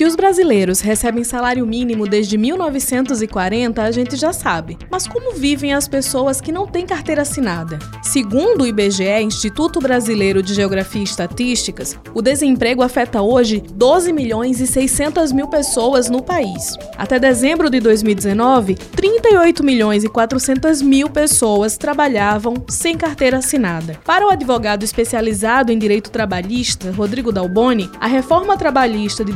Que os brasileiros recebem salário mínimo desde 1940, a gente já sabe. Mas como vivem as pessoas que não têm carteira assinada? Segundo o IBGE, Instituto Brasileiro de Geografia e Estatísticas, o desemprego afeta hoje 12 milhões e 600 mil pessoas no país. Até dezembro de 2019, 38 milhões e 400 mil pessoas trabalhavam sem carteira assinada. Para o advogado especializado em direito trabalhista, Rodrigo Dalboni, a reforma trabalhista de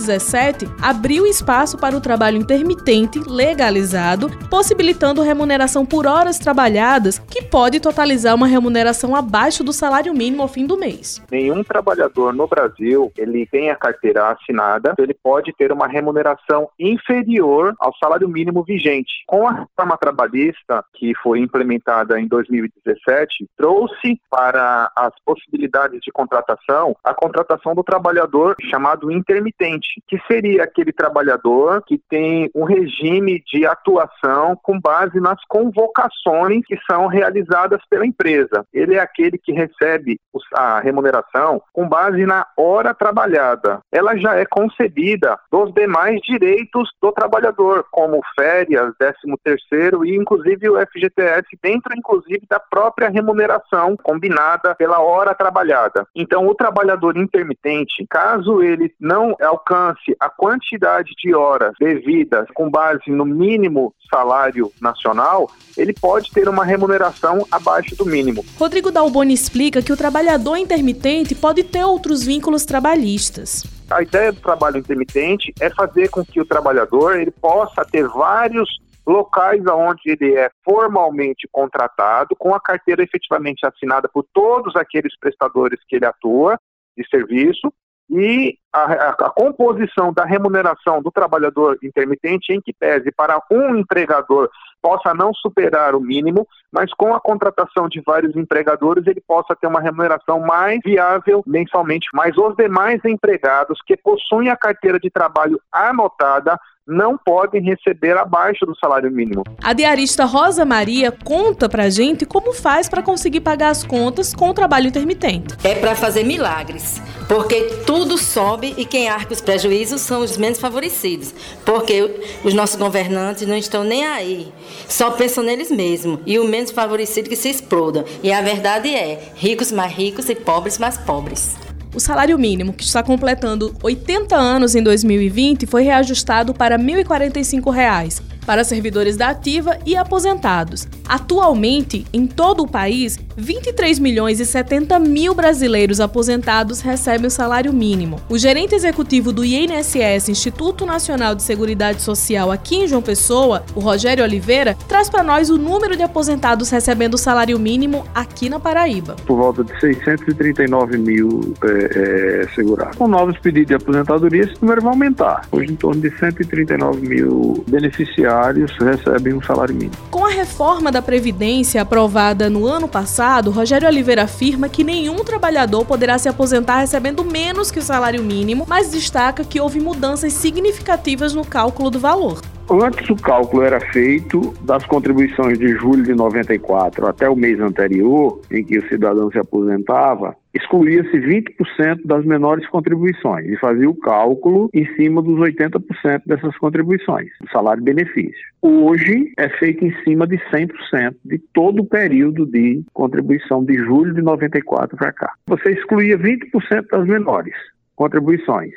2017 abriu espaço para o trabalho intermitente legalizado, possibilitando remuneração por horas trabalhadas, que pode totalizar uma remuneração abaixo do salário mínimo ao fim do mês. Nenhum trabalhador no Brasil, ele tem a carteira assinada, ele pode ter uma remuneração inferior ao salário mínimo vigente. Com a reforma trabalhista que foi implementada em 2017, trouxe para as possibilidades de contratação a contratação do trabalhador chamado intermitente, que seria aquele trabalhador que tem um regime de atuação com base nas convocações que são realizadas pela empresa. Ele é aquele que recebe a remuneração com base na hora trabalhada. Ela já é concebida dos demais direitos do trabalhador, como férias, 13 terceiro e inclusive o FGTS dentro inclusive da própria remuneração combinada pela hora trabalhada. Então o trabalhador intermitente, caso ele não alcance a quantidade de horas devidas com base no mínimo salário nacional, ele pode ter uma remuneração abaixo do mínimo. Rodrigo Dalboni explica que o trabalhador intermitente pode ter outros vínculos trabalhistas. A ideia do trabalho intermitente é fazer com que o trabalhador ele possa ter vários locais onde ele é formalmente contratado, com a carteira efetivamente assinada por todos aqueles prestadores que ele atua de serviço, e a, a, a, composição da remuneração do trabalhador intermitente em que pese para um empregador possa não superar o mínimo, mas com a contratação de vários empregadores ele possa ter uma remuneração mais viável mensalmente. Mas os demais empregados que possuem a carteira de trabalho anotada não podem receber abaixo do salário mínimo. A diarista Rosa Maria conta pra gente como faz para conseguir pagar as contas com o trabalho intermitente. É para fazer milagres, porque tudo sobe e quem arca os prejuízos são os menos favorecidos, porque os nossos governantes não estão nem aí, só pensam neles mesmos e o menos favorecido que se exploda. E a verdade é, ricos mais ricos e pobres mais pobres. O salário mínimo, que está completando 80 anos em 2020, foi reajustado para 1.045 reais, para servidores da ativa e aposentados. Atualmente, em todo o país, 23 milhões e 70 mil brasileiros aposentados recebem o salário mínimo. O gerente executivo do INSS, Instituto Nacional de Seguridade Social, aqui em João Pessoa, o Rogério Oliveira, traz para nós o número de aposentados recebendo o salário mínimo aqui na Paraíba. Por volta de 639 mil é, é, segurados. Com novos pedidos de aposentadoria, esse número vai aumentar. Hoje, em torno de 139 mil beneficiários recebem um salário mínimo. Com a reforma da Previdência aprovada no ano passado, passado, Rogério Oliveira afirma que nenhum trabalhador poderá se aposentar recebendo menos que o salário mínimo, mas destaca que houve mudanças significativas no cálculo do valor. Antes o cálculo era feito das contribuições de julho de 94 até o mês anterior, em que o cidadão se aposentava, excluía-se 20% das menores contribuições e fazia o cálculo em cima dos 80% dessas contribuições, salário-benefício. Hoje é feito em cima de 100% de todo o período de contribuição de julho de 94 para cá. Você excluía 20% das menores contribuições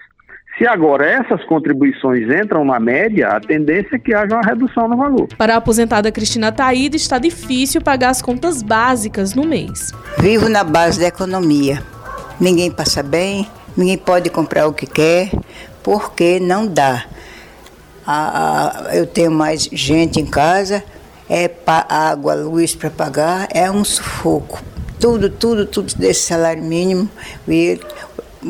se agora essas contribuições entram na média, a tendência é que haja uma redução no valor. Para a aposentada Cristina Taída, está difícil pagar as contas básicas no mês. Vivo na base da economia. Ninguém passa bem, ninguém pode comprar o que quer, porque não dá. A, a, eu tenho mais gente em casa, é água, luz para pagar, é um sufoco. Tudo, tudo, tudo desse salário mínimo. E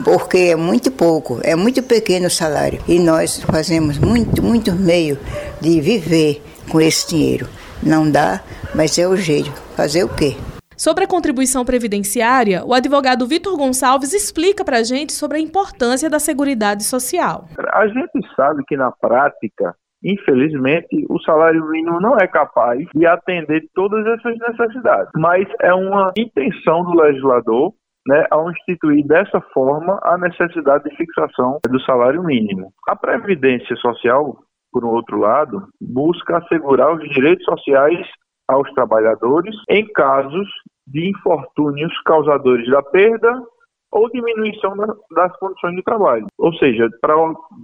porque é muito pouco, é muito pequeno o salário. E nós fazemos muito, muito meio de viver com esse dinheiro. Não dá, mas é o jeito. Fazer o quê? Sobre a contribuição previdenciária, o advogado Vitor Gonçalves explica para a gente sobre a importância da Seguridade Social. A gente sabe que na prática, infelizmente, o salário mínimo não é capaz de atender todas essas necessidades, mas é uma intenção do legislador né, ao instituir dessa forma a necessidade de fixação do salário mínimo. A Previdência Social, por outro lado, busca assegurar os direitos sociais aos trabalhadores em casos de infortúnios causadores da perda ou diminuição das condições de trabalho, ou seja, para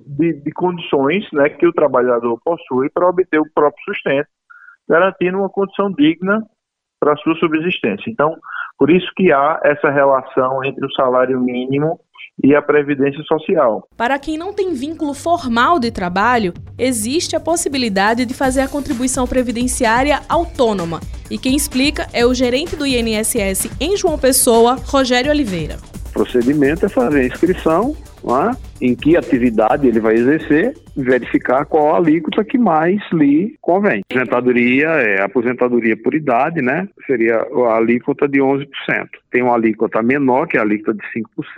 de, de condições né, que o trabalhador possui para obter o próprio sustento, garantindo uma condição digna para sua subsistência. Então, por isso que há essa relação entre o salário mínimo e a previdência social. Para quem não tem vínculo formal de trabalho, existe a possibilidade de fazer a contribuição previdenciária autônoma. E quem explica é o gerente do INSS em João Pessoa, Rogério Oliveira. O procedimento é fazer a inscrição, é? Em que atividade ele vai exercer verificar qual a alíquota que mais lhe convém. Aposentadoria é aposentadoria por idade, né? Seria a alíquota de 11%. Tem uma alíquota menor, que é a alíquota de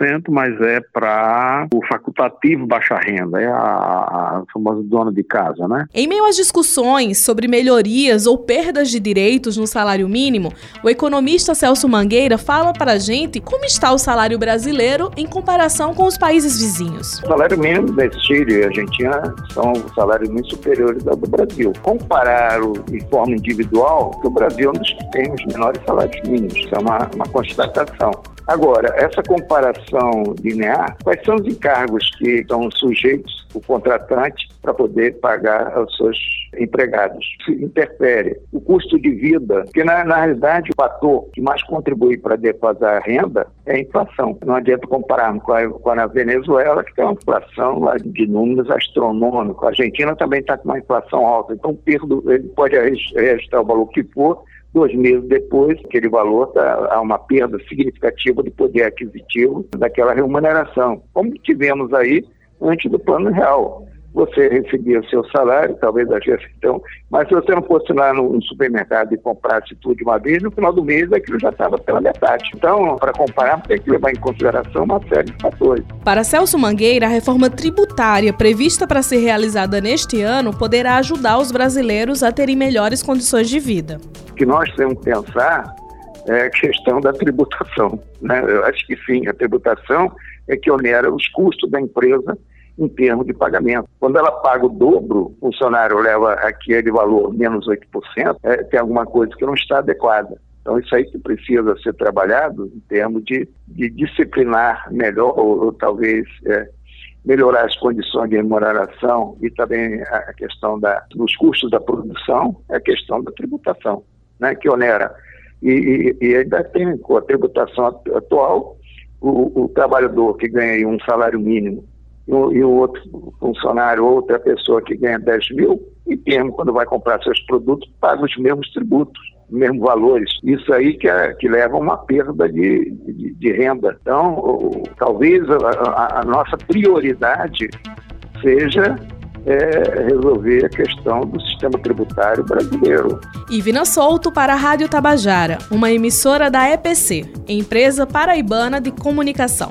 5%, mas é para o facultativo baixa renda, é a, a famosa dona de casa, né? Em meio às discussões sobre melhorias ou perdas de direitos no salário mínimo, o economista Celso Mangueira fala para a gente como está o salário brasileiro em comparação com os países vizinhos. O salário mínimo da Chile e Argentina são salários muito superiores ao do Brasil. Comparar o, de forma individual, o Brasil é um dos que tem os menores salários mínimos, isso é uma, uma constatação. Agora, essa comparação linear, quais são os encargos que estão sujeitos o contratante para poder pagar aos seus empregados? Se interfere o custo de vida, que na, na realidade o fator que mais contribui para defasar a renda é a inflação. Não adianta compararmos com a, com a Venezuela, que tem uma inflação lá de números astronômicos. A Argentina também está com uma inflação alta, então perdo, ele pode registrar o valor que for, Dois meses depois, aquele valor tá, há uma perda significativa de poder aquisitivo daquela remuneração, como tivemos aí antes do plano real você recebia seu salário, talvez a gestão, mas se você não fosse lá no, supermercado e comprasse tudo de uma vez, no final do mês aquilo já estava pela metade. Então, para comparar, tem que levar em consideração uma série de fatores. Para Celso Mangueira, a reforma tributária prevista para ser realizada neste ano poderá ajudar os brasileiros a terem melhores condições de vida. O que nós temos que pensar é a questão da tributação. Né? Eu acho que sim, a tributação é que onera os custos da empresa em termos de pagamento. Quando ela paga o dobro, o funcionário leva aquele valor menos 8%, é, tem alguma coisa que não está adequada. Então, isso aí que precisa ser trabalhado em termos de, de disciplinar melhor, ou, ou talvez é, melhorar as condições de remuneração e também a questão da, dos custos da produção, é a questão da tributação, né, que onera. E, e, e ainda tem com a tributação atual, o, o trabalhador que ganha um salário mínimo e um outro funcionário, outra pessoa que ganha 10 mil, e mesmo quando vai comprar seus produtos, paga os mesmos tributos, os mesmos valores. Isso aí que, é, que leva a uma perda de, de, de renda. Então, o, talvez a, a, a, nossa prioridade seja é, resolver a questão do sistema tributário brasileiro. Ivina Souto para a Rádio Tabajara, uma emissora da EPC, Empresa Paraibana de Comunicação.